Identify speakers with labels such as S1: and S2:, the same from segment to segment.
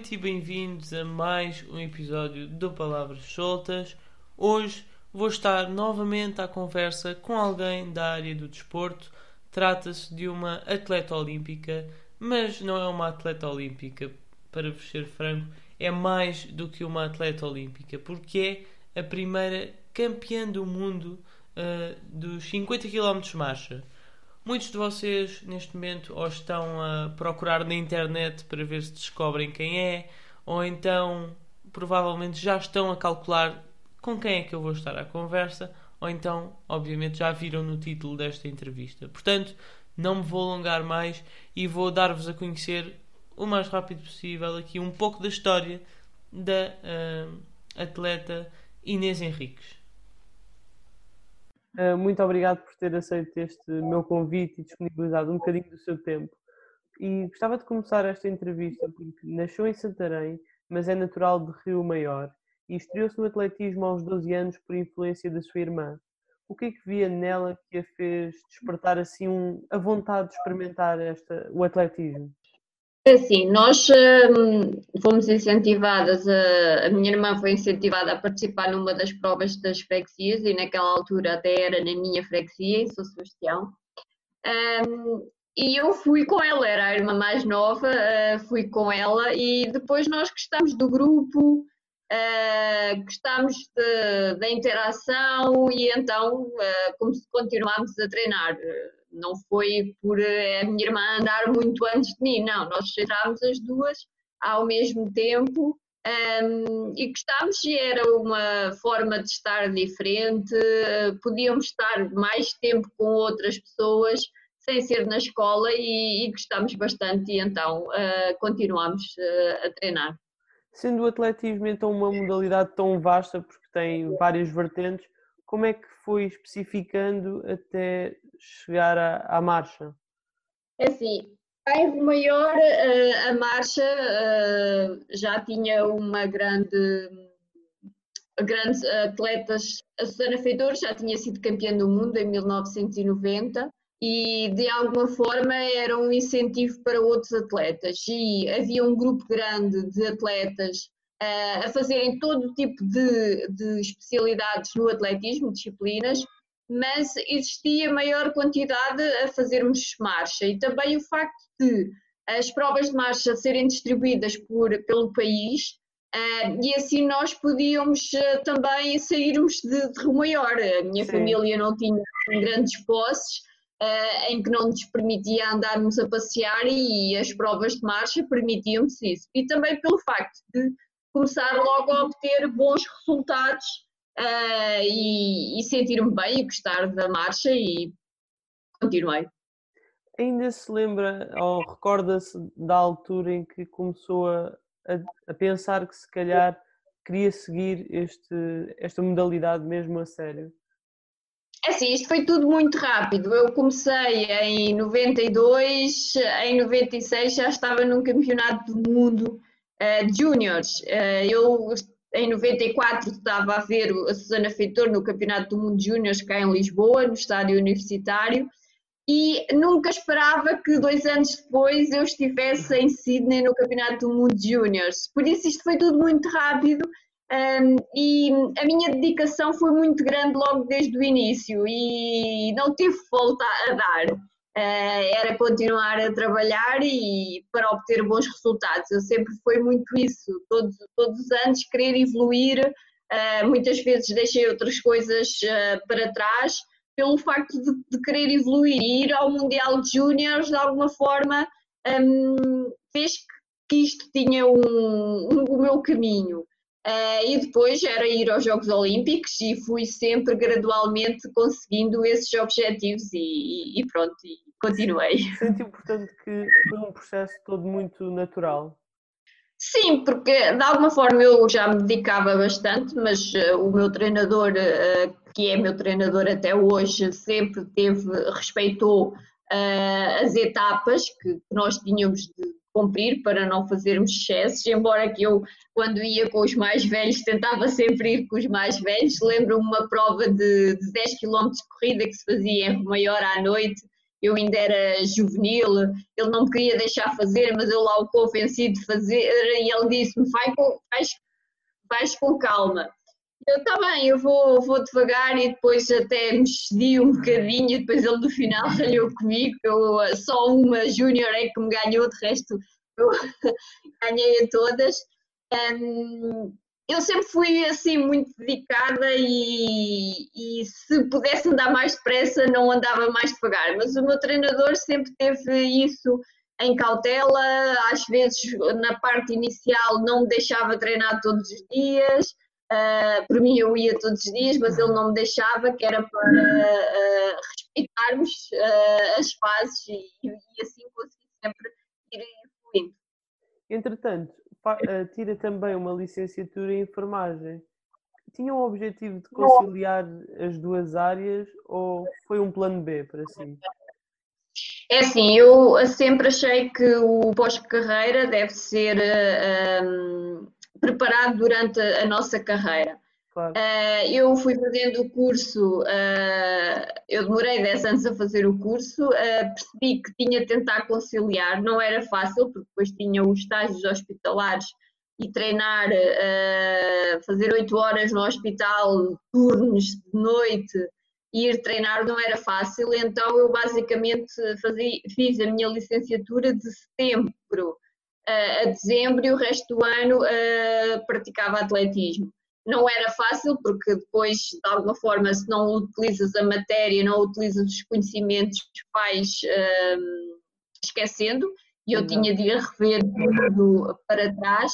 S1: noite e bem-vindos a mais um episódio do Palavras Soltas. Hoje vou estar novamente à conversa com alguém da área do desporto. Trata-se de uma atleta olímpica, mas não é uma atleta olímpica, para vos ser franco, é mais do que uma atleta olímpica, porque é a primeira campeã do mundo uh, dos 50 km marcha. Muitos de vocês neste momento ou estão a procurar na internet para ver se descobrem quem é, ou então provavelmente já estão a calcular com quem é que eu vou estar à conversa, ou então, obviamente, já viram no título desta entrevista. Portanto, não me vou alongar mais e vou dar-vos a conhecer o mais rápido possível aqui um pouco da história da uh, atleta Inês Henriques.
S2: Uh, muito obrigado por ter aceito este meu convite e disponibilizado um bocadinho do seu tempo. E gostava de começar esta entrevista porque nasceu em Santarém, mas é natural de Rio Maior e estreou-se no atletismo aos 12 anos por influência da sua irmã. O que é que via nela que a fez despertar assim um, a vontade de experimentar esta, o atletismo?
S3: É assim, nós hum, fomos incentivadas, a, a, minha irmã foi incentivada a participar numa das provas das freguesias e naquela altura até era na minha freguesia, em São Sebastião. Um, e eu fui com ela, era a irmã mais nova, uh, fui com ela e depois nós gostámos do grupo, uh, gostámos da interação e então uh, continuámos a treinar não foi por eh, a minha irmã andar muito antes de mim, não, nós entrámos as duas ao mesmo tempo um, e gostámos e era uma forma de estar diferente, podíamos estar mais tempo com outras pessoas sem ser na escola e, e gostámos bastante e então uh, continuamos uh, a treinar.
S2: Sendo o atletismo então uma modalidade tão vasta, porque tem várias vertentes, como é que foi especificando até chegar à, à marcha?
S3: É assim, em Maior, eh, a marcha eh, já tinha uma grande grandes atletas. A Susana Feitor já tinha sido campeã do mundo em 1990 e de alguma forma era um incentivo para outros atletas. E havia um grupo grande de atletas uh, a fazerem todo tipo de, de especialidades no atletismo, disciplinas, mas existia maior quantidade a fazermos marcha e também o facto de as provas de marcha serem distribuídas por, pelo país uh, e assim nós podíamos uh, também sairmos de, de Rio Maior. A minha Sim. família não tinha grandes posses uh, em que não nos permitia andarmos a passear e as provas de marcha permitiam-nos isso. E também pelo facto de começar logo a obter bons resultados uh, e, e sentir-me bem e gostar da marcha e continuei.
S2: Ainda se lembra ou recorda-se da altura em que começou a, a, a, pensar que se calhar queria seguir este, esta modalidade mesmo a sério?
S3: É assim, isto foi tudo muito rápido. Eu comecei em 92, em 96 já estava num campeonato do mundo uh, de júniores. Uh, eu em 94 estava a ver a Susana Feitor no Campeonato do Mundo de Júniors cá em Lisboa, no estádio universitário, e nunca esperava que dois anos depois eu estivesse em Sydney no Campeonato do Mundo de Júniors. Por isso isto foi tudo muito rápido um, e a minha dedicação foi muito grande logo desde o início e não tive volta a dar. Uh, era continuar a trabalhar e para obter bons resultados. Eu sempre foi muito isso, todos, todos os anos querer evoluir. Uh, muitas vezes deixei outras coisas uh, para trás pelo facto de, de, querer evoluir e ir ao Mundial de Júniores de alguma forma um, fez que isto tinha um, um, o meu caminho. Uh, e depois era ir aos Jogos Olímpicos e fui sempre gradualmente conseguindo esses objetivos e, e pronto, e continuei.
S2: Sente portanto que foi um processo todo muito natural?
S3: Sim, porque de alguma forma eu já me dedicava bastante, mas uh, o meu treinador, uh, que é meu treinador até hoje, sempre teve, respeitou as etapas que nós tínhamos de cumprir para não fazermos excessos, embora que eu, quando ia com os mais velhos, tentava sempre ir com os mais velhos. Lembro-me uma prova de, de 10 km de corrida que se fazia em Maior à noite eu ainda era juvenil, ele não me queria deixar fazer, mas eu lá o convenci de fazer e ele disse-me, vai com, vais, vais com calma. Eu, está bem, eu vou, vou devagar e depois até me cedi um bocadinho e depois ele no final ralhou comigo, eu, só uma júnior é que me ganhou, de resto eu ganhei a todas. Um, eu sempre fui assim muito dedicada e, e, se pudesse andar mais depressa não andava mais devagar, mas o meu treinador sempre teve isso em cautela, às vezes na parte inicial não me deixava treinar todos os dias, uh, por mim eu ia todos os dias, mas ele não me deixava, que era para uh, respeitarmos uh, as fases e, e assim consegui sempre ir fluindo.
S2: Entretanto, tira também uma licenciatura em enfermagem. Tinha o objetivo de conciliar as duas áreas ou foi um plano B para si?
S3: É assim, eu sempre achei que o pós-carreira deve ser um, preparado durante a nossa carreira. Claro. Uh, eu fui fazendo o curso, uh, eu demorei 10 anos a fazer o curso, uh, percebi que tinha de tentar conciliar, não era fácil, porque depois tinha os estágios hospitalares e treinar, fazer 8 horas no hospital, turnos de noite, ir treinar não era fácil, então eu basicamente fazia, fiz a minha licenciatura de setembro a dezembro e o resto do ano praticava atletismo. Não era fácil, porque depois, de alguma forma, se não utilizas a matéria, não utilizas os conhecimentos, vais um, esquecendo, e eu tinha de ir rever tudo para trás.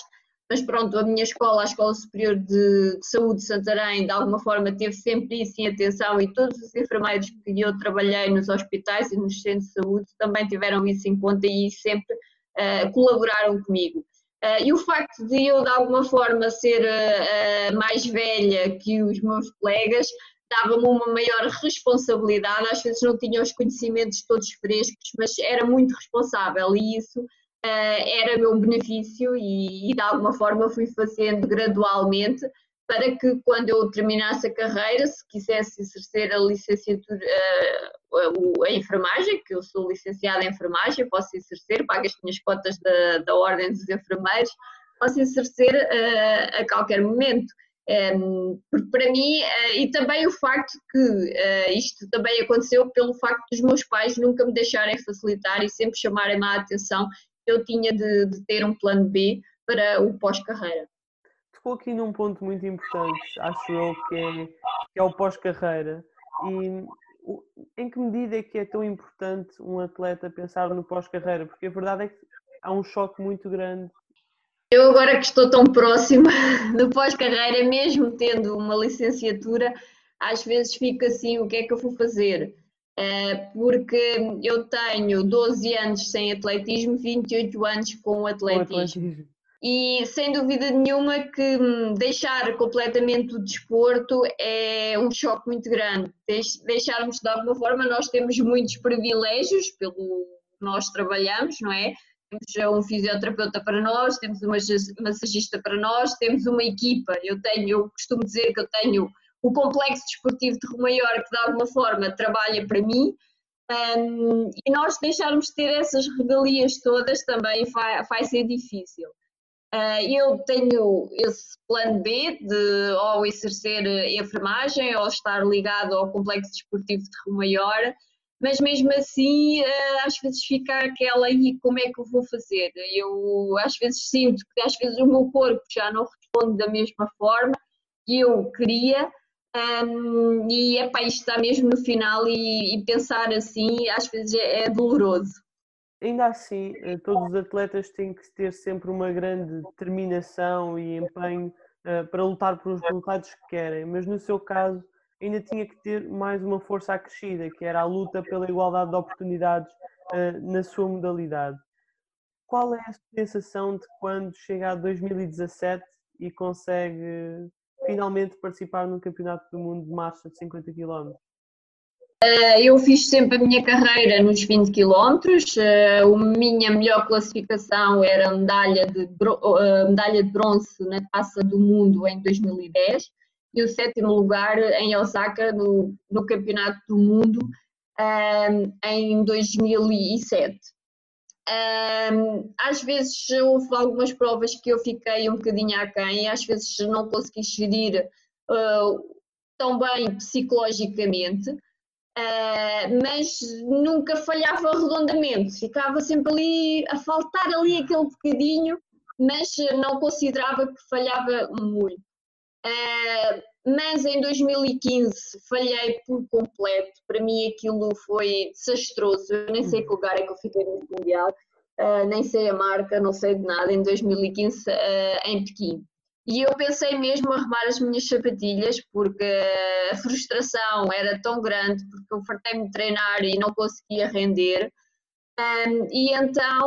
S3: Mas pronto, a minha escola, a Escola Superior de Saúde de Santarém, de alguma forma teve sempre isso em atenção. E todos os enfermeiros que eu trabalhei nos hospitais e nos centros de saúde também tiveram isso em conta. E sempre uh, colaboraram comigo. Uh, e o facto de eu, de alguma forma, ser uh, mais velha que os meus colegas dava-me uma maior responsabilidade. Às vezes não tinha os conhecimentos todos frescos, mas era muito responsável e isso uh, era meu benefício e, e, de alguma forma, fui fazendo gradualmente para que quando eu terminasse a carreira, se quisesse exercer a licenciatura, uh, a, a, enfermagem, que eu sou licenciada em enfermagem, posso exercer, pago as minhas cotas da, da Ordem dos Enfermeiros, posso exercer uh, a qualquer momento. Porque para mim, uh, e também o facto que isto também aconteceu pelo facto dos meus pais nunca me deixarem facilitar e sempre chamarem-me a atenção que eu tinha de, de ter um plano B para o pós-carreira
S2: tocou aqui num ponto muito importante, acho eu, que é, que é o pós-carreira. E em que medida é que é tão importante um atleta pensar no pós-carreira? Porque a verdade é que há um choque muito grande.
S3: Eu agora que estou tão próxima do pós-carreira, mesmo tendo uma licenciatura, às vezes fico assim, o que é que eu vou fazer? Eh, porque eu tenho 12 anos sem atletismo, 28 anos com atletismo. Com atletismo. E sem dúvida nenhuma que hum, deixar completamente o desporto é um choque muito grande. Deixarmos de alguma forma, nós temos muitos privilégios pelo nós trabalhamos, não é? Temos um fisioterapeuta para nós, temos uma massagista para nós, temos uma equipa. Eu tenho, eu costumo dizer que eu tenho o complexo desportivo de Rio Maior que de alguma forma trabalha para mim. Um, e nós deixarmos de ter essas regalias todas também vai, vai ser difícil. Uh, eu tenho esse plano B de ou exercer enfermagem ou estar ligado ao complexo desportivo de Rio Maior, mas mesmo assim uh, às vezes fica aquela e como é que eu vou fazer? Eu às vezes sinto que às vezes o meu corpo já não responde da mesma forma que eu queria um, e é para isto está mesmo no final e, e pensar assim às vezes é, é doloroso
S2: ainda assim, eh, todos os atletas têm que ter sempre uma grande determinação e empenho eh, para lutar por os resultados que querem, mas no seu caso ainda tinha que ter mais uma força acrescida, que era a luta pela igualdade de oportunidades eh, na sua modalidade. Qual é a sensação de quando chega a 2017 e consegue finalmente participar no Campeonato do Mundo de Marcha de 50 km?
S3: Eh, eu fiz sempre a minha carreira nos 20 km. Eh, a minha melhor classificação era a medalha de, eh, medalha de bronze na Taça do Mundo em 2010 e o sétimo lugar em Osaka no, no Campeonato do Mundo um, em 2007. Um, às vezes houve algumas provas que eu fiquei um bocadinho aquém, às vezes não consegui gerir tão bem psicologicamente, uh, mas nunca falhava redondamente, ficava sempre ali a faltar ali aquele bocadinho, mas não considerava que falhava muito. Uh, mas em 2015 falhei por completo. Para mim aquilo foi desastroso. Eu nem sei que lugar é que eu fiquei no Mundial, uh, nem sei a marca, não sei de nada. Em 2015 uh, em Pequim. E eu pensei mesmo arrumar as minhas sapatilhas porque a frustração era tão grande porque eu fartei-me de treinar e não conseguia render. Um, e então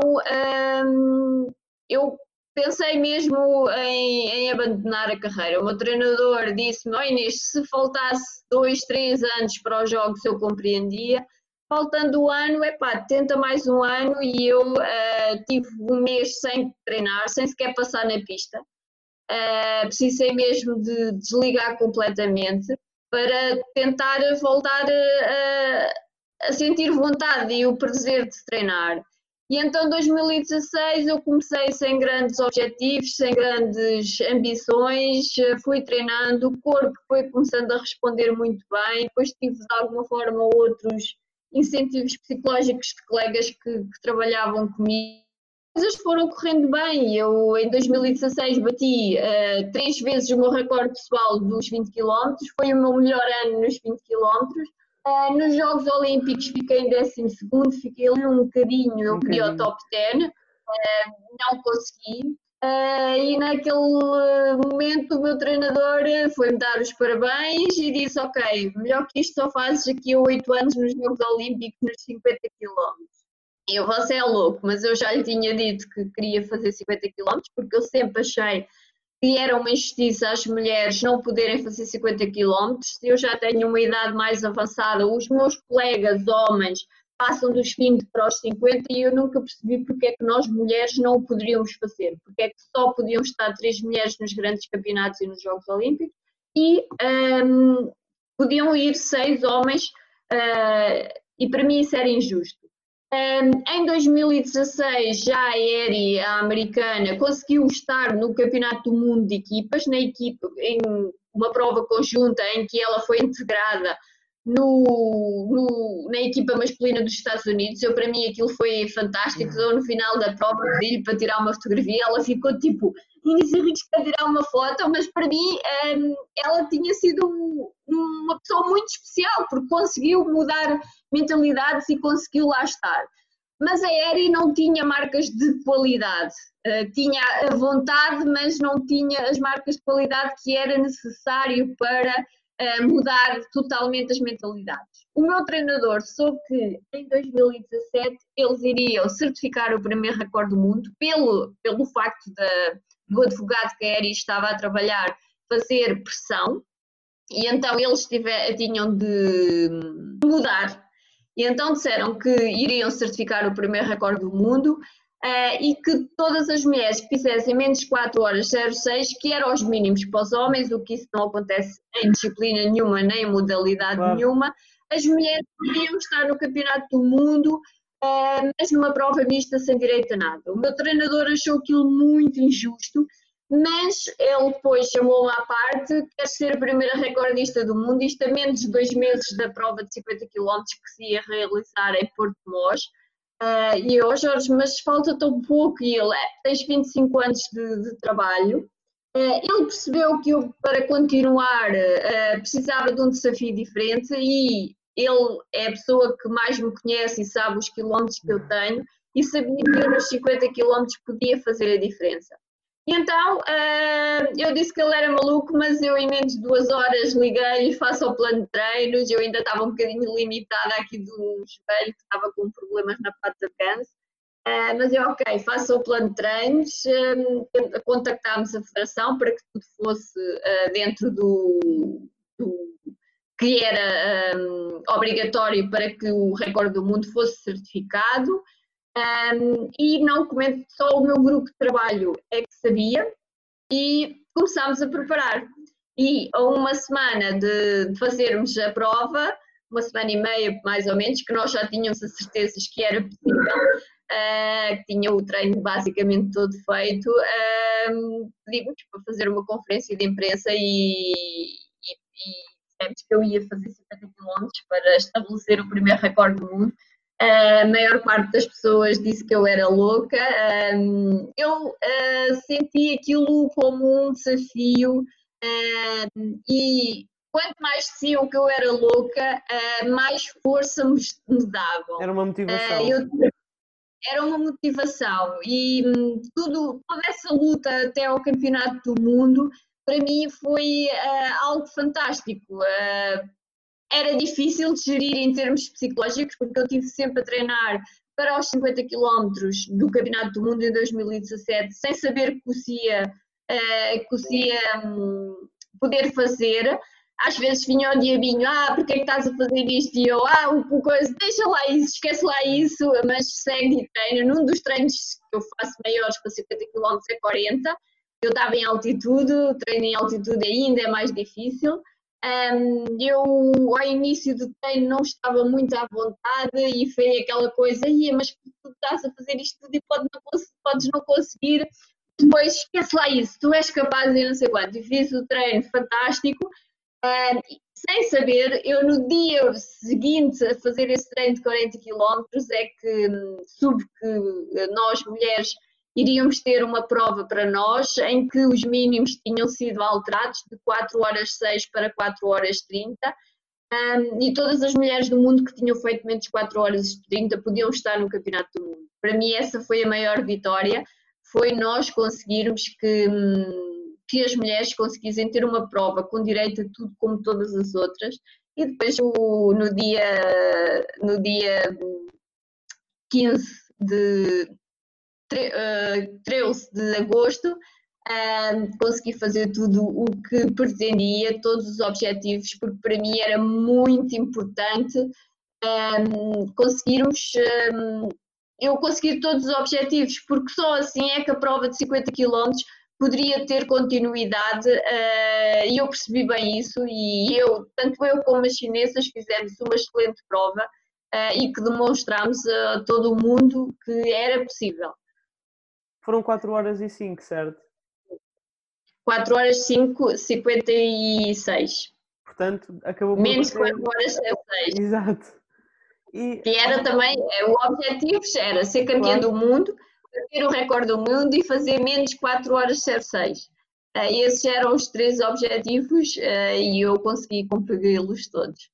S3: um, eu pensei mesmo em, em, abandonar a carreira. O meu treinador disse-me: oh Inês, se faltasse dois, três anos para os jogos, eu compreendia. Faltando um ano, é pá, tenta mais um ano. E eu uh, tive um mês sem treinar, sem sequer passar na pista uh, precisei mesmo de desligar completamente para tentar voltar a, a sentir vontade e o prazer de treinar. E então, em 2016, eu comecei sem grandes objetivos, sem grandes ambições, fui treinando, o corpo foi começando a responder muito bem, depois tive de alguma forma outros incentivos psicológicos de colegas que, que trabalhavam comigo coisas foram correndo bem. Eu, em 2016, bati uh, três vezes o meu recorde pessoal dos 20 km, foi o meu melhor ano nos 20 km. Uh, nos Jogos Olímpicos fiquei em 12, fiquei ali um bocadinho, eu queria o top 10, uh, não consegui. Uh, e naquele momento o meu treinador foi-me dar os parabéns e disse: Ok, melhor que isto só fazes aqui a 8 anos nos Jogos Olímpicos nos 50 km. Eu, você é louco, mas eu já lhe tinha dito que queria fazer 50 km, porque eu sempre achei que era uma injustiça as mulheres não poderem fazer 50 km. Eu já tenho uma idade mais avançada, os meus colegas homens passam dos 20 para os 50 e eu nunca percebi porque é que nós mulheres não o poderíamos fazer, porque é que só podiam estar três mulheres nos grandes campeonatos e nos Jogos Olímpicos e um, podiam ir seis homens uh, e para mim isso era injusto. Em 2016, já a Eri, a americana, conseguiu estar no Campeonato do Mundo de Equipas, na equipa, em uma prova conjunta em que ela foi integrada no, no, na equipa masculina dos Estados Unidos. Eu, para mim, aquilo foi fantástico. No final da prova, pedi para tirar uma fotografia. Ela ficou tipo, Inês Henriques para tirar uma foto, mas para mim ela tinha sido uma pessoa muito especial, porque conseguiu mudar mentalidades e conseguiu lá estar. Mas a Eri não tinha marcas de qualidade, uh, tinha a vontade, mas não tinha as marcas de qualidade que era necessário para uh, mudar totalmente as mentalidades. O meu treinador soube que em 2017 eles iriam certificar o primeiro recorde do mundo, pelo, pelo facto de, do advogado que a Eri estava a trabalhar fazer pressão, e então eles tiver, tinham de mudar e então disseram que iriam certificar o primeiro recorde do mundo uh, e que todas as mulheres que fizessem menos de 4 horas 06, que eram os mínimos para os homens, o que isso não acontece em disciplina nenhuma, nem em modalidade claro. nenhuma, as mulheres iriam estar no campeonato do mundo, uh, mas numa prova mista sem direito a nada. O meu treinador achou aquilo muito injusto mas ele depois chamou-me à parte, quer ser a primeira recordista do mundo, isto a menos de dois meses da prova de 50 km que se ia realizar em Porto Mós. Uh, e eu, Jorge, mas falta tão pouco. E ele, é, tens 25 anos de, de trabalho. Uh, ele percebeu que eu, para continuar, uh, precisava de um desafio diferente e ele é a pessoa que mais me conhece e sabe os quilómetros que eu tenho e sabia que eu nos 50 quilómetros podia fazer a diferença. E então uh, eu disse que ele era maluco, mas eu em menos de duas horas liguei-lhe, faço o plano de treinos. Eu ainda estava um bocadinho limitada aqui do joelho, que estava com problemas na pata de canso. Uh, mas eu, ok, faço o plano de treinos, um, contactámos a federação para que tudo fosse uh, dentro do, do, que era um, obrigatório para que o recorde do mundo fosse certificado. Um, e não comento, só o meu grupo de trabalho é que sabia e começámos a preparar. E a uma semana de, fazermos a prova, uma semana e meia, mais ou menos, que nós já tínhamos a certezas que era possível, uh, que tinha o treino basicamente todo feito, uh, pedimos para fazer uma conferência de imprensa e, e, e que eu ia fazer 50 km para estabelecer o primeiro recorde do mundo. A maior parte das pessoas disse que eu era louca. eu uh, senti aquilo como um desafio e quanto mais diziam que eu era louca, uh, mais força me, davam.
S2: Era uma motivação.
S3: Eu, era uma motivação e um, tudo, toda essa luta até ao campeonato do mundo, para mim foi algo fantástico. Era difícil de gerir em termos psicológicos, porque eu tive sempre a treinar para os 50 km do Campeonato do Mundo em 2017, sem saber que ia, que ia um, poder fazer às vezes vinha o diabinho, ah, porque é que estás a fazer isto? E eu, ah, o coisa, deixa lá isso, esquece lá isso, mas segue e treina. Num dos treinos que eu faço maiores para 50 km é 40, eu estava em altitude, treino em altitude ainda é mais difícil. Um, eu, ao início do treino, não estava muito à vontade e foi aquela coisa, mas tu estás a fazer isto tudo e pode não, podes não conseguir. Depois, esquece lá isso, tu és capaz de não sei quanto. E fiz o treino fantástico Uh, sem saber, eu no dia seguinte a fazer esse treino de 40 km é que hum, soube que nós mulheres iríamos ter uma prova para nós em que os mínimos tinham sido alterados de 4 horas 6 para 4 horas 30 um, e todas as mulheres do mundo que tinham feito menos de 4 horas 30 podiam estar no Campeonato do Mundo. Para mim essa foi a maior vitória, foi nós conseguirmos que hum, que as mulheres conseguissem ter uma prova com direito a tudo como todas as outras. E depois no dia no dia 15 de uh, 13 de agosto uh, consegui fazer tudo o que pretendia, todos os objetivos, porque para mim era muito importante um, conseguirmos um, eu conseguir todos os objetivos, porque só assim é que a prova de 50 km poderia ter continuidade e eu percebi bem isso e eu, tanto eu como as chinesas fizemos uma excelente prova e que demonstramos a todo o mundo que era possível.
S2: Foram 4 horas e 5, certo?
S3: 4 horas 5, 56.
S2: Portanto, acabou
S3: por Menos 4 horas 6.
S2: Exato.
S3: E... Que era também, eh, o objetivo era ser campeão claro. do mundo bater o recorde do mundo e fazer menos 4 horas 06. Uh, esses eram os três objetivos uh, e eu consegui cumpri-los todos.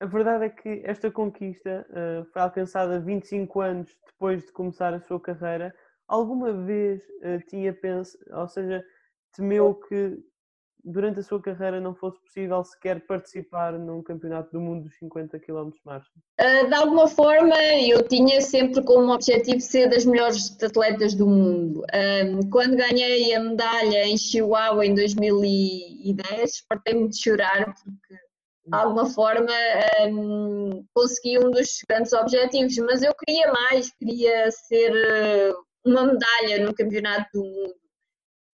S2: A verdade é que esta conquista uh, foi alcançada 25 anos depois de começar a sua carreira. Alguma vez uh, tinha pensado, ou seja, temeu que durante a sua carreira não fosse possível sequer participar num campeonato do mundo dos 50 km marcha?
S3: Uh, de alguma forma, eu tinha sempre como objetivo ser das melhores atletas do mundo. Quando ganhei a medalha em Chihuahua em 2010, partei-me de chorar porque de alguma forma um, consegui um dos grandes objetivos, mas eu queria mais, queria ser uma medalha no campeonato do mundo.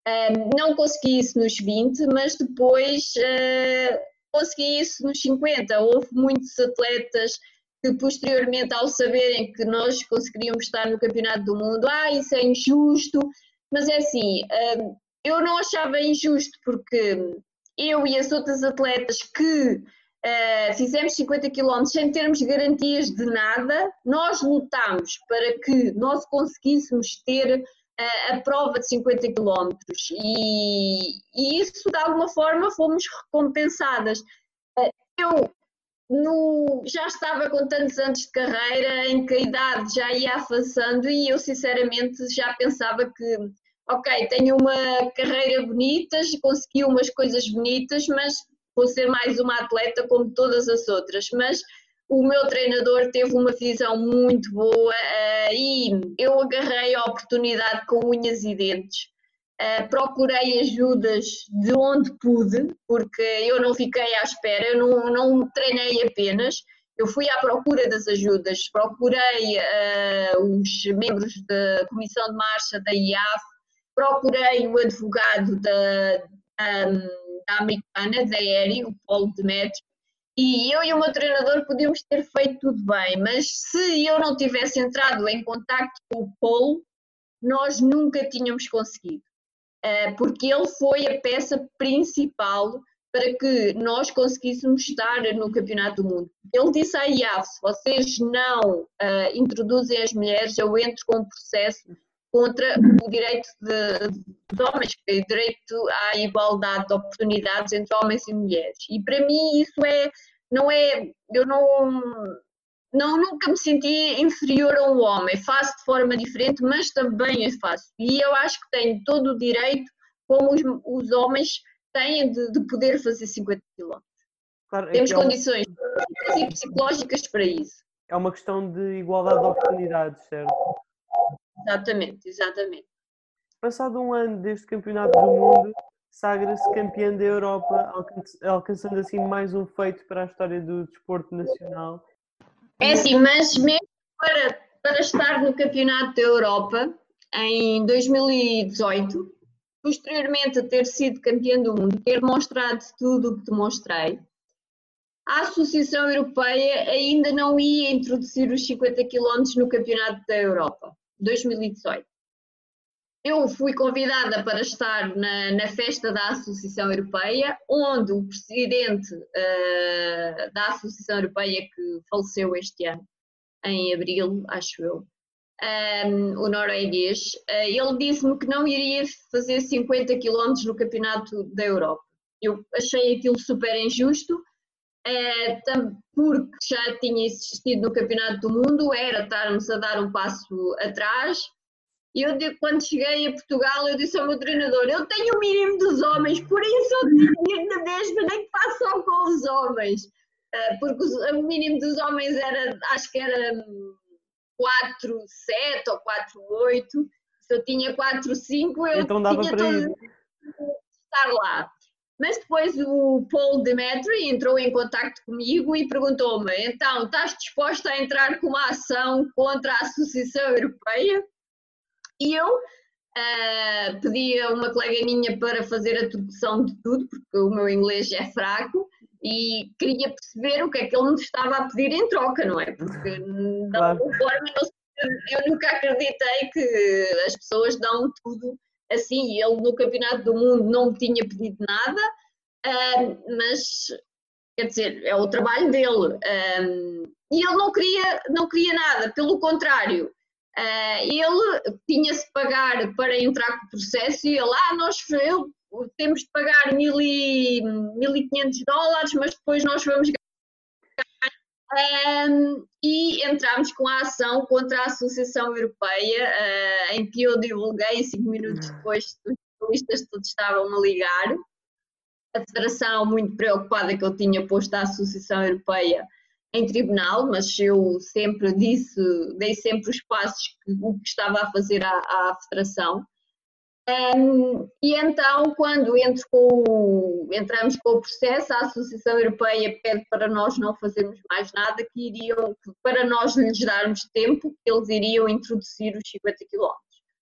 S3: Um, não consegui isso nos 20, mas depois uh, consegui isso nos 50. Houve muitos atletas que posteriormente, ao saberem que nós conseguiríamos estar no Campeonato do Mundo, ah, isso é injusto, mas é assim, eu não achava injusto porque eu e as outras atletas que uh, fizemos 50 km sem termos garantias de nada, nós lutámos para que nós conseguíssemos ter a, prova de 50 km e, e, isso de alguma forma fomos recompensadas. Eh, eu no, já estava com tantos anos de carreira em que a idade já ia avançando e eu sinceramente já pensava que ok, tenho uma carreira bonita, consegui umas coisas bonitas, mas vou ser mais uma atleta como todas as outras, mas o meu treinador teve uma visão muito boa uh, e eu agarrei a oportunidade com unhas e dentes. Uh, procurei ajudas de onde pude, porque eu não fiquei à espera, eu não, não treinei apenas, eu fui à procura das ajudas, procurei uh, os membros da Comissão de Marcha da IAF, procurei o advogado da, da, da americana, da Aéreo, o Paulo Demetrio, e eu e o meu treinador podíamos ter feito tudo bem, mas se eu não tivesse entrado em contato com o Paulo, nós nunca tínhamos conseguido, uh, porque ele foi a peça principal para que nós conseguíssemos estar no Campeonato do Mundo. Ele disse à IAF, se vocês não uh, introduzem as mulheres, eu entro com um processo contra o direito de, de homens, o direito à igualdade de oportunidades entre homens e mulheres. E para mim isso é, não é, eu não, não nunca me senti inferior a um homem, faço de forma diferente, mas também eu faço. E eu acho que tenho todo o direito, como os, os homens têm, de, de, poder fazer 50 km. Claro, é Temos é condições um... e psicológicas para isso.
S2: É uma questão de igualdade de oportunidades, certo?
S3: Exatamente, exatamente.
S2: Passado um ano desde o Campeonato do Mundo, sagra-se campeã da Europa, alcançando assim mais um feito para a história do desporto nacional.
S3: É sim, mas mesmo para, para estar no Campeonato da Europa em 2018, posteriormente a ter sido campeã do mundo, ter demonstrado tudo o que demonstrei, a Associação Europeia ainda não ia introduzir os 50 km no Campeonato da Europa. 2018. Eu fui convidada para estar na, na festa da Associação Europeia, onde o presidente uh, da Associação Europeia, que faleceu este ano, em abril, acho eu, um, ehm, o norueguês, uh, ele disse-me que não iria fazer 50 km no Campeonato da Europa. Eu achei aquilo super injusto, uh, porque já tinha existido no Campeonato do Mundo, era estarmos a dar um passo atrás. E eu, quando cheguei a Portugal, eu disse ao meu treinador: Eu tenho o mínimo dos homens, por isso eu tenho na mesma, nem que façam com os homens. Uh, porque o mínimo dos homens era, acho que era 4, 7 ou 4, 8. Se eu tinha 4, 5, eu
S2: então
S3: tinha todo estar lá. Mas depois o Paul Demetri entrou em contato comigo e perguntou-me: então, estás disposta a entrar com uma ação contra a Associação Europeia? E eu uh, pedi a uma colega minha para fazer a tradução de tudo, porque o meu inglês é fraco, e queria perceber o que é que ele me estava a pedir em troca, não é? Porque de alguma forma eu nunca acreditei que as pessoas dão tudo assim, ele no Campeonato do Mundo não me tinha pedido nada, uh, mas quer dizer, é o trabalho dele. Um, e ele não queria, não queria nada, pelo contrário. Uh, ele tinha-se pagar para entrar com o processo e ele, ah, nós eu, temos de pagar 1.500 dólares, mas depois nós vamos um, e entramos com a ação contra a Associação Europeia, uh, em que eu divulguei cinco minutos hum. depois, os jornalistas todos estavam a ligar. A Federação, muito preocupada que eu tinha posto a Associação Europeia em tribunal, mas eu sempre disse, dei sempre os passos que o que estava a fazer à, à Federação. Um, e então, quando com, entramos com o processo, a Associação Europeia pede para nós não fazermos mais nada, que iriam, para nós lhes darmos tempo, eles iriam introduzir os 50 km.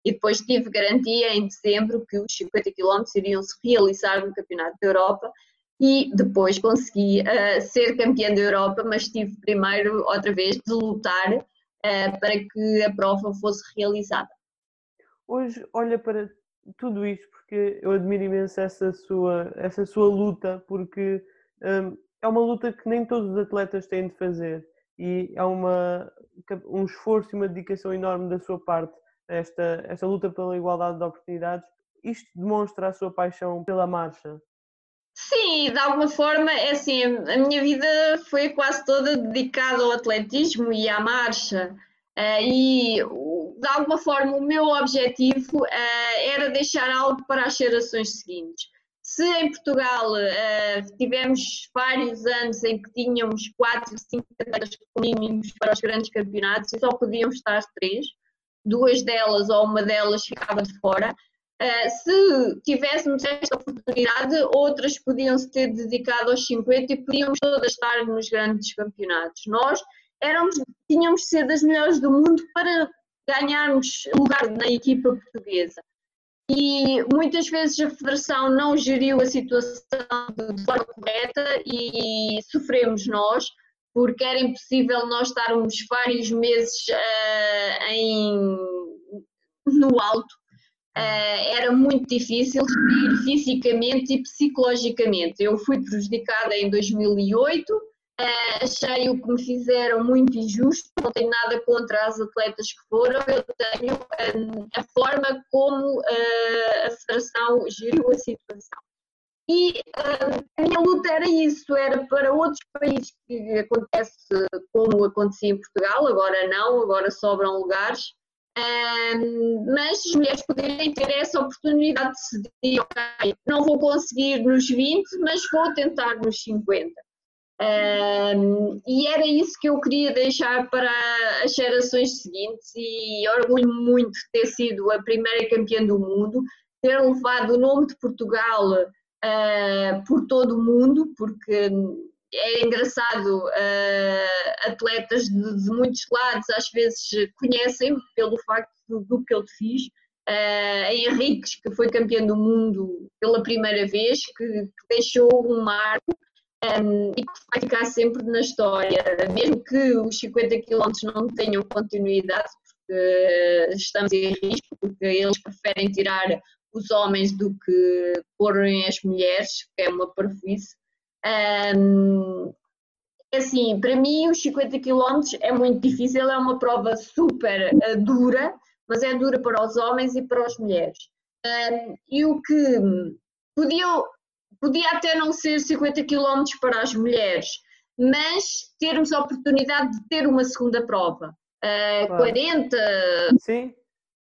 S3: E depois tive garantia em dezembro que os 50 km iriam se realizar no Campeonato da Europa e depois consegui uh, ser campeã da Europa, mas tive primeiro, outra vez, de lutar uh, para que a prova fosse realizada
S2: hoje olha para tudo isto porque eu admiro imenso essa sua, essa sua luta, porque um, é uma luta que nem todos os atletas têm de fazer e é uma, um esforço e uma dedicação enorme da sua parte esta, esta luta pela igualdade de oportunidades. Isto demonstra a sua paixão pela marcha.
S3: Sim, de alguma forma, é assim, a minha vida foi quase toda dedicada ao atletismo e à marcha. Uh, e de alguma forma o meu objetivo uh, era deixar algo para as gerações seguintes. Se em Portugal uh, tivemos vários anos em que tínhamos quatro, cinco cadeiras mínimos para os grandes campeonatos e só podiam estar três, duas delas ou uma delas ficava de fora, Uh, se tivéssemos esta oportunidade, outras podiam se ter dedicado aos 50 e podíamos todas estar nos grandes campeonatos. Nós éramos, tínhamos de ser das melhores do mundo para ganharmos lugar na equipa portuguesa. e muitas vezes a Federação não geriu a situação de forma correta e sofremos nós, porque era impossível nós estarmos vários meses uh, em, no alto. Uh, era muito difícil fisicamente e psicologicamente. Eu fui prejudicada em 2008 Uh, achei o que me fizeram muito injusto, não tenho nada contra as atletas que foram, eu tenho um, a forma como uh, a Federação geriu a situação. E uh, a minha luta era isso, era para outros países que acontece como acontecia em Portugal, agora não, agora sobram lugares, mas as mulheres poderem ter essa oportunidade de decidir, ok, não vou conseguir nos 20, mas vou tentar nos 50. Um, e era isso que eu queria deixar para as gerações seguintes e orgulho muito de ter sido a primeira campeã do mundo, ter levado o nome de Portugal uh, por todo o mundo, porque é engraçado, uh, atletas de, de, muitos lados às vezes conhecem pelo facto do, do que eu fiz. Uh, Henriques, que foi campeão do mundo pela primeira vez, que, que deixou um marco e que vai ficar sempre na história, mesmo que os 50 km não tenham continuidade, porque estamos em risco, porque eles preferem tirar os homens do que porem as mulheres, que é uma parvoíce. Um, assim, para mim os 50 km é muito difícil, é uma prova super uh, dura, mas é dura para os homens e para as mulheres. Um, e o que podia podia até não ser 50 km para as mulheres, mas termos a oportunidade de ter uma segunda prova. Uh, claro. 40.
S2: Sim.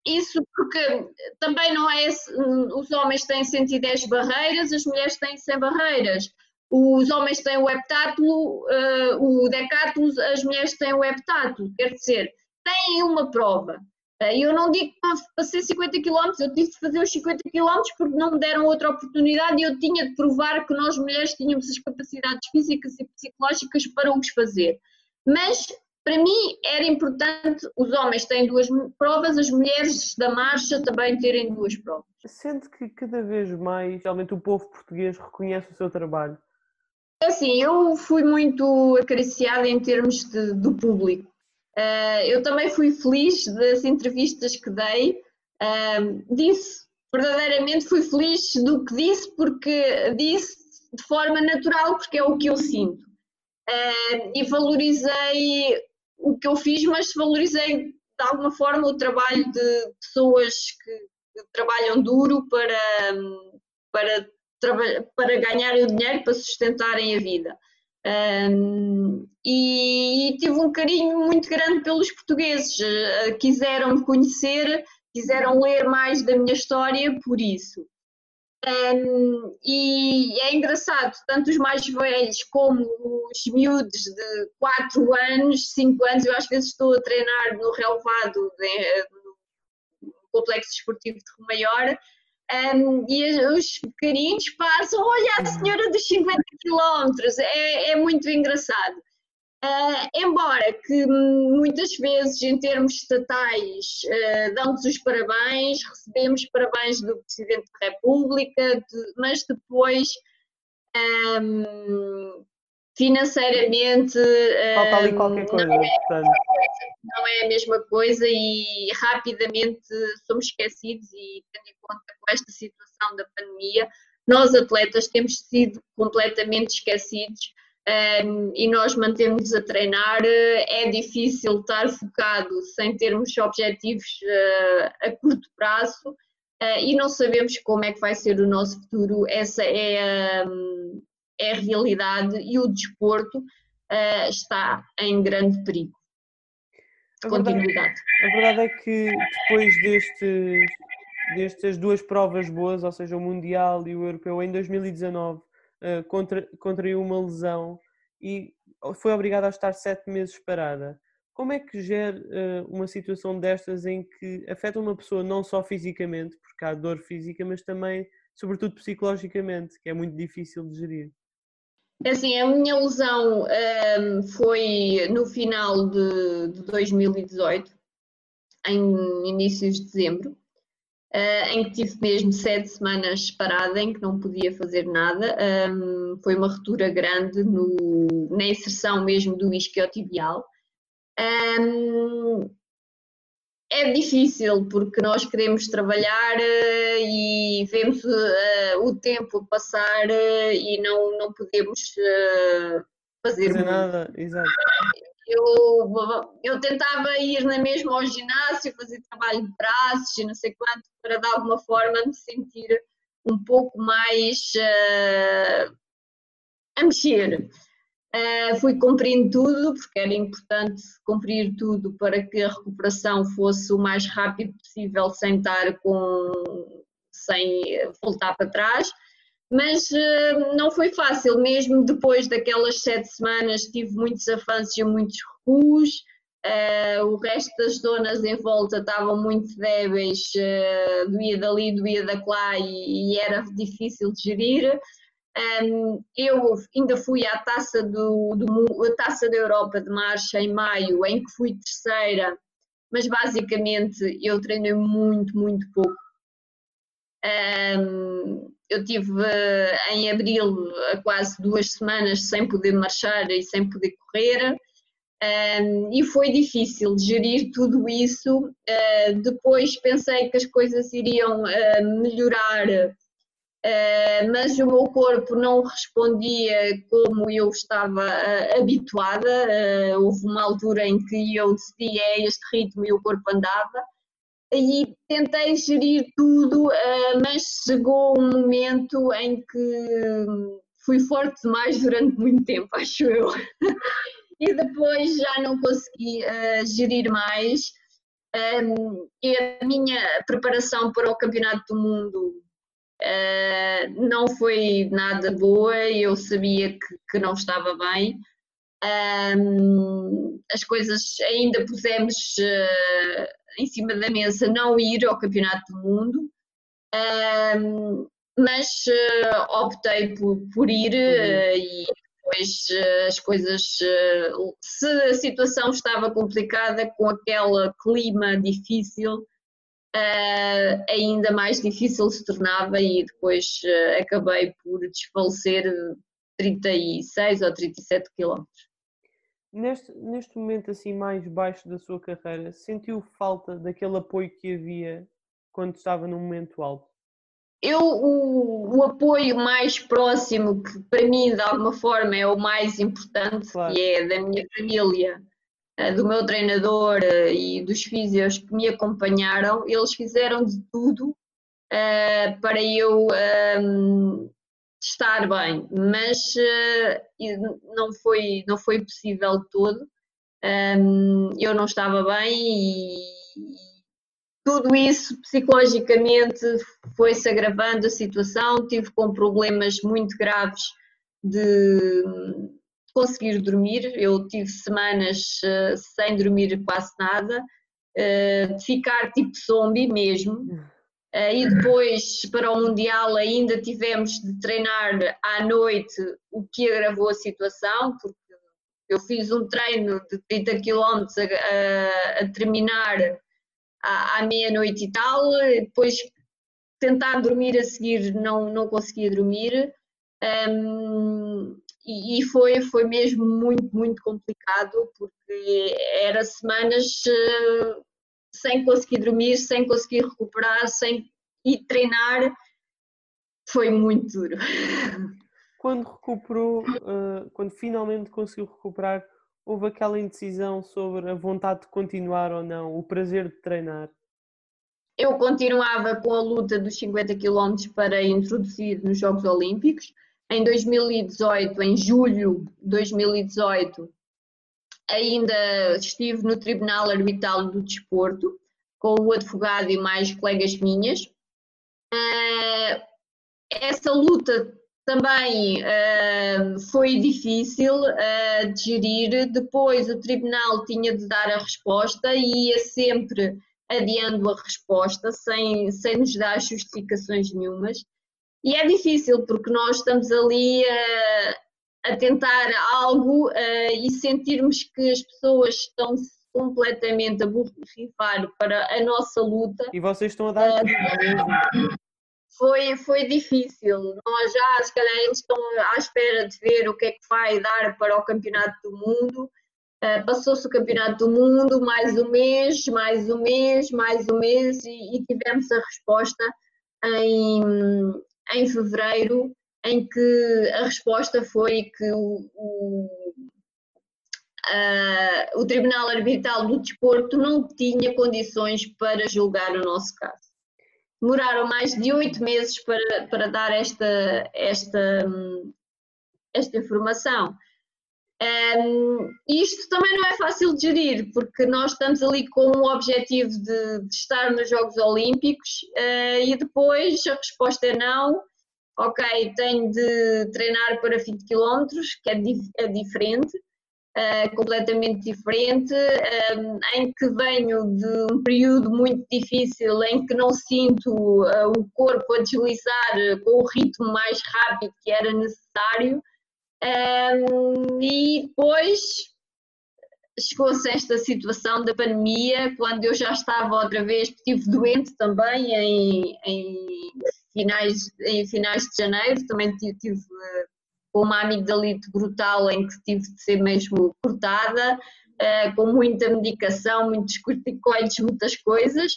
S3: Isso porque também não é. Os homens têm 110 barreiras, as mulheres têm 100 barreiras. Os homens têm o heptátulo, uh, o decátulo, as mulheres têm o heptátulo. Quer dizer, têm uma prova. Eh, eu não digo para ser 50 km, eu tive de fazer os 50 km porque não me deram outra oportunidade e eu tinha de provar que nós mulheres tínhamos as capacidades físicas e psicológicas para os fazer. Mas para mim era importante os homens terem duas provas, as mulheres da marcha também terem duas provas.
S2: Sente que cada vez mais realmente o povo português reconhece o seu trabalho?
S3: É assim, eu fui muito acariciada em termos de, do público. Uh, eu também fui feliz das entrevistas que dei. Uh, disse, verdadeiramente fui feliz do que disse, porque disse de forma natural, porque é o que eu sinto. Uh, e valorizei o que eu fiz, mas valorizei de alguma forma o trabalho de pessoas que, que trabalham duro para, para, para ganhar o dinheiro, para sustentarem a vida. Um, e, tive um carinho muito grande pelos portugueses, uh, quiseram me conhecer, quiseram ler mais da minha história por isso. Um, e é engraçado, tanto os mais velhos como os miúdos de 4 anos, 5 anos, eu às vezes estou a treinar no relevado de, no Complexo Esportivo de Romaior um, e os pequeninos passam, olha a senhora dos 50 km, é, é muito engraçado. Uh, embora que muitas vezes, em termos estatais, uh, os parabéns, recebemos parabéns do Presidente da República, de, mas depois um, financeiramente
S2: falta ali qualquer coisa, não é,
S3: não é a mesma coisa e rapidamente somos esquecidos e tendo em conta com esta situação da pandemia, nós atletas temos sido completamente esquecidos um, e nós mantemos a treinar. É difícil estar focado sem termos objetivos uh, a curto prazo uh, e não sabemos como é que vai ser o nosso futuro. Essa é a, é a realidade e o desporto uh, está em grande perigo a continuidade.
S2: Verdade, a verdade é que depois destes, destas duas provas boas, ou seja, o Mundial e o Europeu, em 2019, uh, contra, contraiu uma lesão e foi obrigada a estar sete meses parada. Como é que gera uh, uma situação destas em que afeta uma pessoa não só fisicamente, porque há dor física, mas também, sobretudo psicologicamente, que é muito difícil de gerir?
S3: Assim, a minha lesão um, foi no final de, de 2018, em inícios de dezembro. uh, em que tive mesmo sete semanas parada, em que não podia fazer nada. Um, foi uma ruptura grande no, na inserção mesmo do isquiotibial. Um, é difícil porque nós queremos trabalhar uh, e vemos uh, o tempo passar uh, e não, não podemos fazer,
S2: fazer nada. Exato.
S3: Eu, eu tentava ir na mesma ao ginásio, fazer trabalho de braços e não sei quanto, para de alguma forma me sentir um pouco mais a mexer. Uh, fui cumprindo tudo, porque era importante cumprir tudo para que a recuperação fosse o mais rápido possível, sem estar com. sem voltar para trás. Mas uh, não foi fácil, mesmo depois daquelas sete semanas, tive muitos avanços e muitos recuos. Uh, o resto das zonas em volta estavam muito débeis, doía dali, doía da lá e, e era difícil de gerir. Um, eu ainda fui à taça, do, do, taça da Europa de marcha em maio, em que fui terceira, mas basicamente eu treinei muito, muito pouco. Um, eu tive em abril quase duas semanas sem poder marchar e sem poder correr. Um, e foi difícil gerir tudo isso. Uh, depois pensei que as coisas iriam uh, melhorar mas o meu corpo não respondia como eu estava uh, habituada. Uh, houve uma altura em que eu decidi é este ritmo e o corpo andava. E tentei gerir tudo, mas chegou um momento em que fui forte demais durante muito tempo, acho eu. e depois já não consegui gerir mais. Um, e a minha preparação para o Campeonato do Mundo Uh, não foi nada boa, eu sabia que, que não estava bem. Um, as coisas ainda pusemos uh, em cima da mesa não ir ao Campeonato do Mundo, um, mas uh, optei por, por ir e depois as coisas, se a situação estava complicada com aquele clima difícil, uh, ainda mais difícil se tornava e depois uh, acabei por desfalecer 36 ou 37 quilómetros.
S2: Neste, neste momento assim mais baixo da sua carreira, sentiu falta daquele apoio que havia quando estava no momento alto?
S3: Eu, o, o, apoio mais próximo, que para mim de alguma forma é o mais importante, claro. que é da minha família, do meu treinador eh, e dos físios que me acompanharam, eles fizeram de tudo uh, para eu ehm, estar bem, mas não, foi, não foi possível todo. Ehm, eu não estava bem e, e tudo isso psicologicamente foi-se agravando a situação, tive com problemas muito graves de conseguir dormir. Eu tive semanas uh, sem dormir quase nada, uh, de ficar tipo zombie mesmo. Uh, e depois, para o Mundial, ainda tivemos de treinar à noite, o que agravou a situação, porque eu fiz um treino de 30 km a, a, terminar à, à meia-noite e tal, depois tentar dormir a seguir não, não conseguia dormir. Um, e, e, foi, foi mesmo muito, muito complicado, porque era semanas uh, sem conseguir dormir, sem conseguir recuperar, sem ir treinar, foi muito duro.
S2: Quando recuperou, uh, quando finalmente conseguiu recuperar, houve aquela indecisão sobre a vontade de continuar ou não, o prazer de treinar?
S3: Eu continuava com a luta dos 50 km para introduzir nos Jogos Olímpicos em 2018, em julho de 2018, ainda estive no Tribunal Arbitral do Desporto, com o advogado e mais colegas minhas. Uh, essa luta também uh, foi difícil uh, de gerir. Depois o tribunal tinha de dar a resposta e ia sempre adiando a resposta, sem, sem nos dar justificações nenhumas. E é difícil porque nós estamos ali a, a tentar algo uh, e sentirmos que as pessoas estão completamente a borrifar para a nossa luta.
S2: E vocês estão a dar uh,
S3: foi, foi difícil. Nós já, se calhar, eles estão à espera de ver o que é que vai dar para o Campeonato do Mundo. Uh, Passou-se o Campeonato do Mundo, mais um mês, mais um mês, mais um mês, e, e tivemos a resposta em, em fevereiro, em que a resposta foi que o, o, uh, o Tribunal Arbitral do Desporto não tinha condições para julgar o nosso caso. Demoraram mais de oito meses para, para dar esta, esta, esta informação. Um, isto também não é fácil de gerir, porque nós estamos ali com o objetivo de, de estar nos Jogos Olímpicos uh, e depois a resposta é não. Ok, tenho de treinar para 20 km, que é, dif é diferente, uh, completamente diferente, um, em que venho de um período muito difícil em que não sinto uh, o corpo a deslizar com o ritmo mais rápido que era necessário. Um, e depois chegou-se esta situação da pandemia, quando eu já estava outra vez, estive doente também em, em, finais, em finais de janeiro, também tive, tive com uma amigdalite brutal em que tive de ser mesmo cortada, uh, com muita medicação, muitos corticoides, muitas coisas,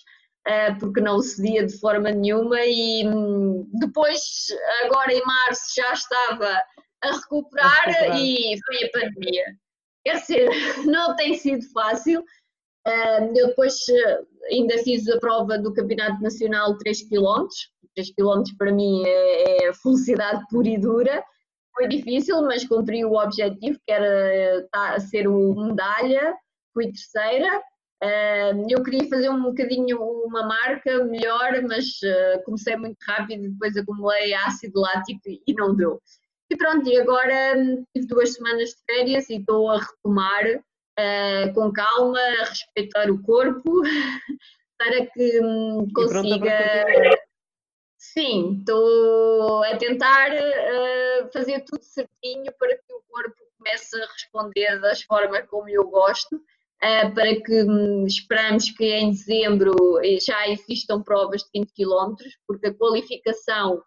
S3: uh, porque não cedia de forma nenhuma e um, depois, agora em março, já estava a recuperar, a recuperar. e foi a pandemia. Quer dizer, não tem sido fácil. Eu depois ainda fiz a prova do Campeonato Nacional 3 km. 3 km para mim é, é felicidade pura e dura. Foi difícil, mas cumpri o objetivo, que era tá, ser o medalha. Fui terceira. Eu queria fazer um bocadinho uma marca melhor, mas comecei muito rápido e depois acumulei ácido lático e não deu. E pronto, e agora hum, tive duas semanas de férias e estou a retomar uh, com calma, a respeitar o corpo, para que um, consiga. Sim, estou a tentar uh, fazer tudo certinho para que o corpo comece a responder das formas como eu gosto. Uh, para que um, esperamos que em dezembro já existam provas de 20 km, porque a qualificação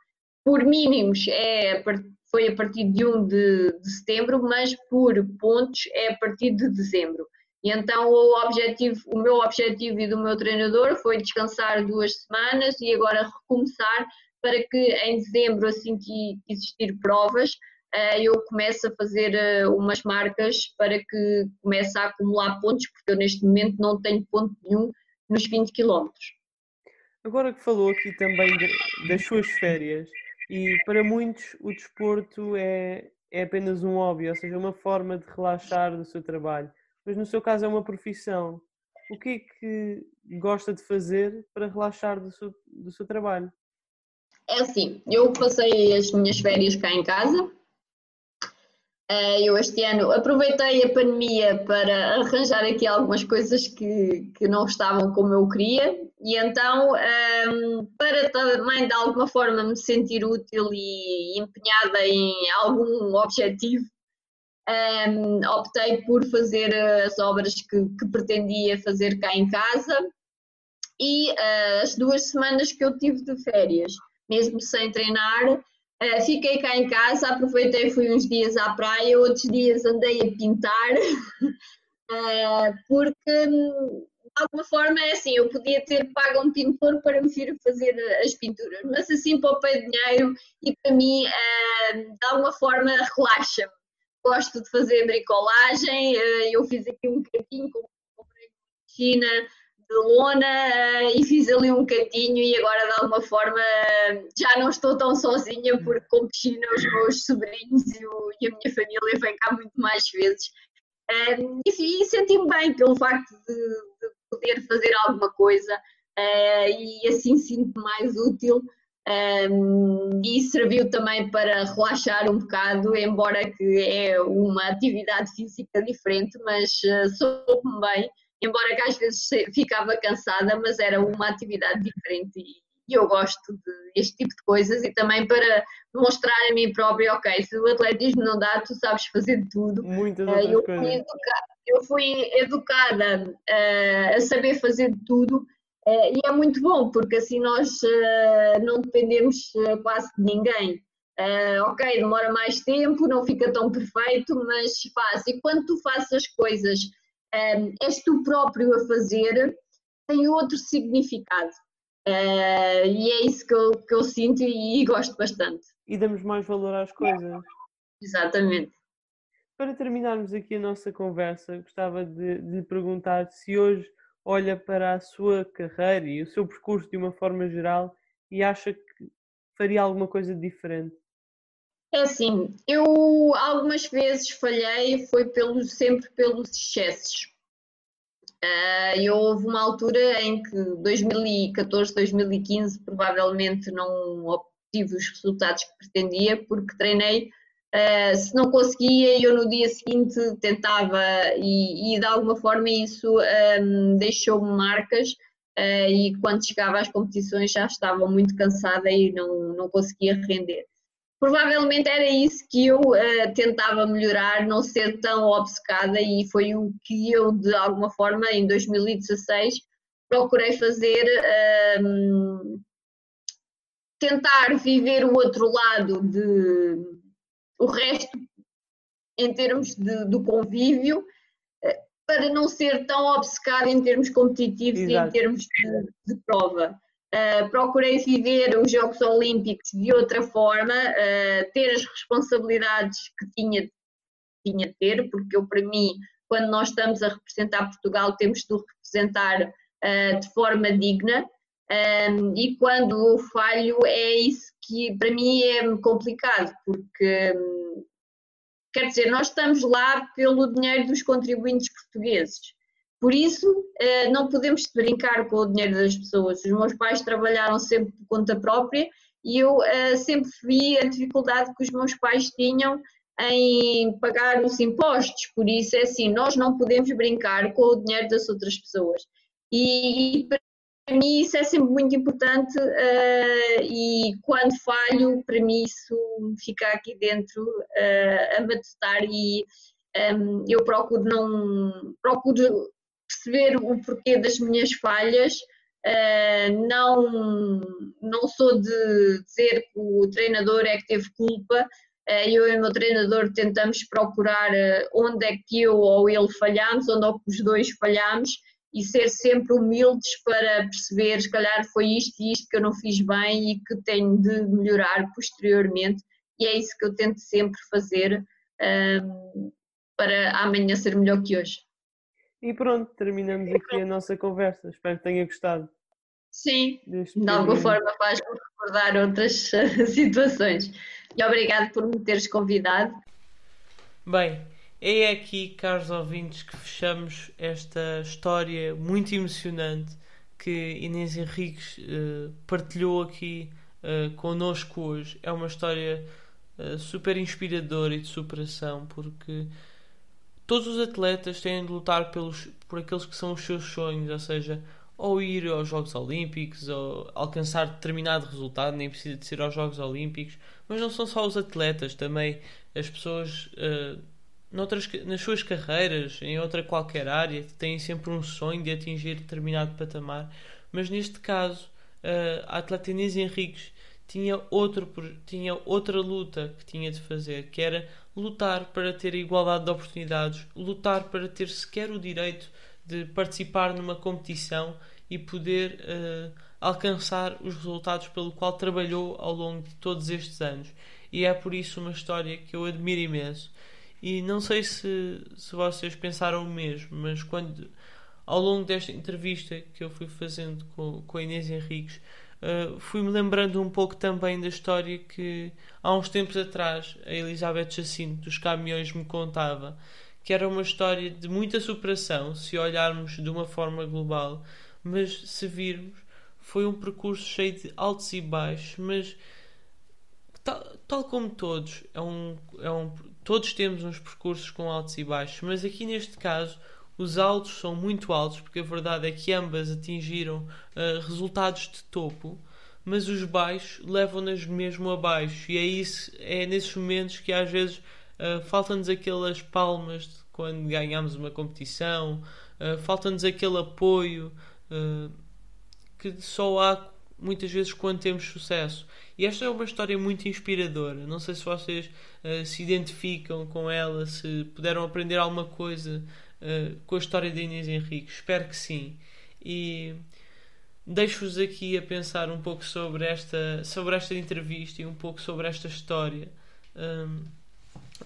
S3: por mínimos é foi a partir de 1 de, de setembro, mas por pontos é a partir de dezembro. E então o objetivo, o meu objetivo e do meu treinador foi descansar duas semanas e agora recomeçar para que em dezembro, assim que existir provas, eh, eu comece a fazer eh, umas marcas para que comece a acumular pontos, porque eu neste momento não tenho ponto nenhum nos 20 km.
S2: Agora que falou aqui também das suas férias, e para muitos o desporto é, é apenas um hobby, ou seja, uma forma de relaxar do seu trabalho. Mas no seu caso é uma profissão. O que é que gosta de fazer para relaxar do seu, do seu trabalho?
S3: É assim, eu passei as minhas férias cá em casa. Eh, eu este ano aproveitei a pandemia para arranjar aqui algumas coisas que, que não estavam como eu queria e então, um, para também de alguma forma me sentir útil e empenhada em algum objetivo, um, optei por fazer as obras que, que, pretendia fazer cá em casa. E uh, as duas semanas que eu tive de férias, mesmo sem treinar, uh, fiquei cá em casa, aproveitei, fui uns dias à praia, outros dias andei a pintar, porque de alguma forma é assim, eu podia ter pago um pintor para me vir fazer as pinturas, mas assim poupei dinheiro e para mim uh, de alguma forma relaxa-me. Gosto de fazer bricolagem, uh, eu fiz aqui um cantinho, uma piscina de lona uh, e fiz ali um cantinho e agora de alguma forma já não estou tão sozinha porque com piscina os meus sobrinhos e, o, e a minha família vêm cá muito mais vezes. e, e senti-me bem pelo facto de, de poder fazer alguma coisa uh, e assim sinto mais útil. Um, e serviu também para relaxar um bocado, embora que é uma atividade física diferente, mas uh, soube-me bem, embora que às vezes ficava cansada, mas era uma atividade diferente e, eu gosto deste tipo de coisas e também para mostrar a mim própria, ok, se o atletismo não dá, tu sabes fazer tudo.
S2: Muitas uh,
S3: eu
S2: coisas.
S3: Eu fui educada uh, a saber fazer tudo uh, e é muito bom, porque assim nós uh, não dependemos quase de ninguém. ok, demora mais tempo, não fica tão perfeito, mas faz. E quando tu fazes as coisas, és tu próprio a fazer, tem outro significado. e é isso que eu, que eu sinto e, e gosto bastante.
S4: E damos mais valor às coisas.
S3: Exatamente.
S4: Para terminarmos aqui a nossa conversa, gostava de, de perguntar se hoje olha para a sua carreira e o seu percurso de uma forma geral e acha que faria alguma coisa diferente.
S3: É assim, eu algumas vezes falhei, foi pelo, sempre pelos excessos. Uh, eu houve uma altura em que 2014, 2015 provavelmente não obtive os resultados que pretendia porque treinei Uh, se não conseguia, eu no dia seguinte tentava e, e de alguma forma isso um, ehm, deixou-me marcas uh, e quando chegava às competições já estava muito cansada e não, não conseguia render. Provavelmente era isso que eu uh, tentava melhorar, não ser tão obcecada e foi o que eu de alguma forma em 2016 procurei fazer um, ehm, tentar viver o outro lado de o resto, em termos de, do convívio, eh, para não ser tão obcecado em termos competitivos Exato. e em termos de, de prova. Uh, procurei viver os Jogos Olímpicos de outra forma, uh, ter as responsabilidades que tinha, tinha de ter, porque eu, para mim, quando nós estamos a representar Portugal, temos de o representar uh, de forma digna. Um, e quando falho, é isso que para mim é complicado, porque quer dizer, nós estamos lá pelo dinheiro dos contribuintes portugueses. Por isso, eh, não podemos brincar com o dinheiro das pessoas. Os meus pais trabalharam sempre por conta própria e eu eh, sempre vi a dificuldade que os meus pais tinham em pagar os impostos. Por isso, é assim, nós não podemos brincar com o dinheiro das outras pessoas. E, e para mim isso é sempre muito importante uh, e quando falho, para mim isso fica aqui dentro uh, a matutar e um, ehm, eu procuro não procuro perceber o porquê das minhas falhas. Uh, não, não sou de dizer que o treinador é que teve culpa, eu e o meu treinador tentamos procurar onde é que eu ou ele falhamos, onde é que os dois falhamos e ser sempre humildes para perceber, se calhar foi isto e isto que eu não fiz bem e que tenho de melhorar posteriormente, e é isso que eu tento sempre fazer um, para amanhã ser melhor que hoje.
S4: E pronto, terminamos aqui a nossa conversa. Espero que tenha gostado.
S3: Sim, de alguma forma faz-me recordar outras situações. E obrigado por me teres convidado.
S2: Bem, é aqui, caros ouvintes, que fechamos esta história muito emocionante que Inês Henriques uh, partilhou aqui uh, connosco hoje. É uma história uh, super inspiradora e de superação, porque todos os atletas têm de lutar pelos, por aqueles que são os seus sonhos, ou seja, ou ir aos Jogos Olímpicos, ou alcançar determinado resultado, nem precisa de ser aos Jogos Olímpicos, mas não são só os atletas, também as pessoas. Noutras, nas suas carreiras, em outra qualquer área, têm sempre um sonho de atingir determinado patamar, mas neste caso a atleta Inês Henriques tinha, outro, tinha outra luta que tinha de fazer, que era lutar para ter igualdade de oportunidades, lutar para ter sequer o direito de participar numa competição e poder uh, alcançar os resultados pelo qual trabalhou ao longo de todos estes anos. E é por isso uma história que eu admiro imenso e não sei se, se vocês pensaram o mesmo, mas quando ao longo desta entrevista que eu fui fazendo com, com a Inês Henriques, uh, fui-me lembrando um pouco também da história que há uns tempos atrás a Elizabeth Jacinto dos caminhões me contava, que era uma história de muita superação, se olharmos de uma forma global, mas se virmos, foi um percurso cheio de altos e baixos, mas tal, tal como todos, é um, é um Todos temos uns percursos com altos e baixos, mas aqui neste caso os altos são muito altos, porque a verdade é que ambas atingiram uh, resultados de topo, mas os baixos levam-nas mesmo abaixo, e é, isso, é nesses momentos que às vezes uh, faltam-nos aquelas palmas de quando ganhamos uma competição, uh, falta-nos aquele apoio que só há muitas vezes quando temos sucesso. E esta é uma história muito inspiradora. Não sei se vocês uh, se identificam com ela, se puderam aprender alguma coisa uh, com a história de Inês Henrique. Espero que sim. E deixo-vos aqui a pensar um pouco sobre esta, sobre esta entrevista e um pouco sobre esta história. Um,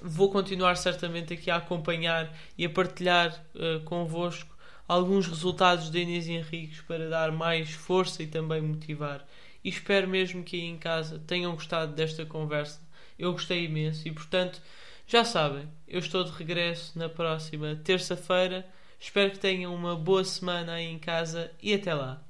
S2: vou continuar certamente aqui a acompanhar e a partilhar uh, convosco alguns resultados de Inês Henriques para dar mais força e também motivar. E espero mesmo que aí em casa tenham gostado desta conversa. Eu gostei imenso e, portanto, já sabem, eu estou de regresso na próxima terça-feira. Espero que tenham uma boa semana aí em casa e até lá.